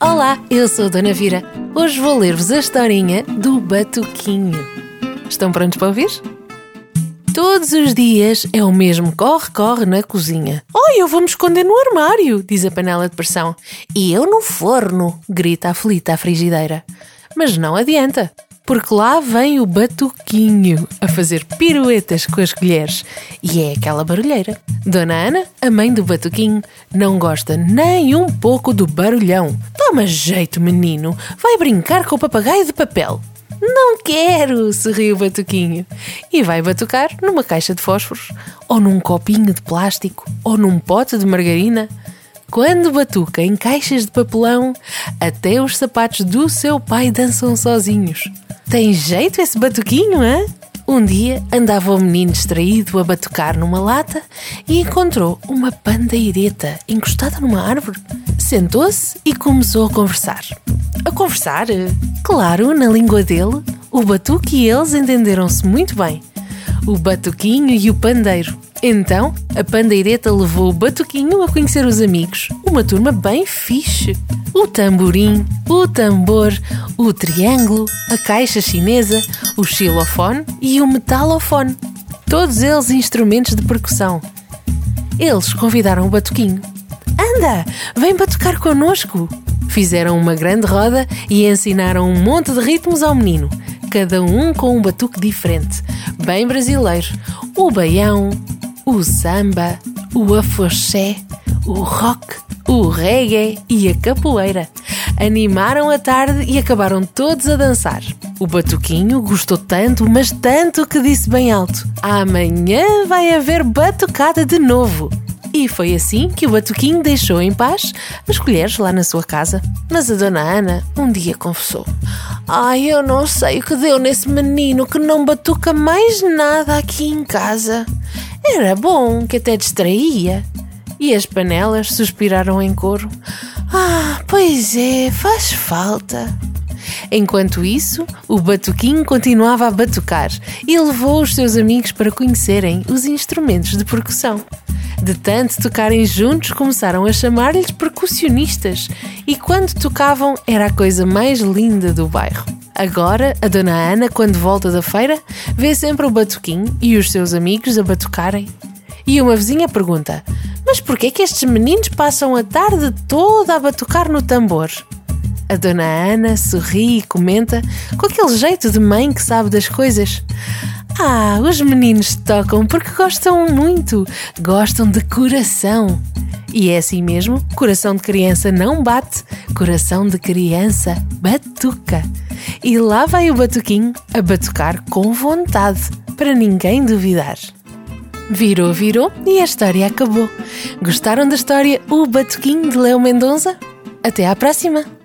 Olá, eu sou a Dona Vira. Hoje vou ler-vos a historinha do Batuquinho. Estão prontos para ouvir? Todos os dias é o mesmo corre-corre na cozinha. Oh, eu vou me esconder no armário, diz a panela de pressão. E eu no forno, grita aflita a frigideira. Mas não adianta porque lá vem o batuquinho a fazer piruetas com as colheres e é aquela barulheira. Dona Ana, a mãe do batuquinho, não gosta nem um pouco do barulhão. Toma jeito, menino, vai brincar com o papagaio de papel. Não quero, sorriu o batuquinho. E vai batucar numa caixa de fósforos, ou num copinho de plástico, ou num pote de margarina. Quando batuca em caixas de papelão, até os sapatos do seu pai dançam sozinhos. Tem jeito esse batuquinho, hã? Um dia andava o menino distraído a batucar numa lata e encontrou uma pandeireta encostada numa árvore. Sentou-se e começou a conversar. A conversar? Claro, na língua dele. O batuque e eles entenderam-se muito bem. O batuquinho e o pandeiro. Então, a pandeireta levou o batuquinho a conhecer os amigos, uma turma bem fixe. O tamborim, o tambor, o triângulo, a caixa chinesa, o xilofone e o metalofone. Todos eles instrumentos de percussão. Eles convidaram o batuquinho. Anda, vem batucar connosco! Fizeram uma grande roda e ensinaram um monte de ritmos ao menino, cada um com um batuque diferente, bem brasileiro. O baião, o samba, o afoxé, o rock, o reggae e a capoeira. Animaram a tarde e acabaram todos a dançar. O batuquinho gostou tanto, mas tanto que disse bem alto: Amanhã vai haver batucada de novo. E foi assim que o Batuquinho deixou em paz as colheres lá na sua casa. Mas a Dona Ana um dia confessou: Ai, eu não sei o que deu nesse menino que não batuca mais nada aqui em casa. Era bom, que até distraía. E as panelas suspiraram em coro. Ah, pois é, faz falta. Enquanto isso, o batuquinho continuava a batucar e levou os seus amigos para conhecerem os instrumentos de percussão. De tanto tocarem juntos, começaram a chamar-lhes percussionistas e quando tocavam era a coisa mais linda do bairro. Agora, a Dona Ana, quando volta da feira, vê sempre o batuquinho e os seus amigos a batucarem. E uma vizinha pergunta: Mas por que estes meninos passam a tarde toda a batucar no tambor? A Dona Ana sorri e comenta com aquele jeito de mãe que sabe das coisas. Ah, os meninos tocam porque gostam muito, gostam de coração. E é assim mesmo: coração de criança não bate, coração de criança batuca. E lá vai o batuquinho a batucar com vontade, para ninguém duvidar. Virou, virou e a história acabou. Gostaram da história O Batuquinho de Leo Mendonça? Até à próxima!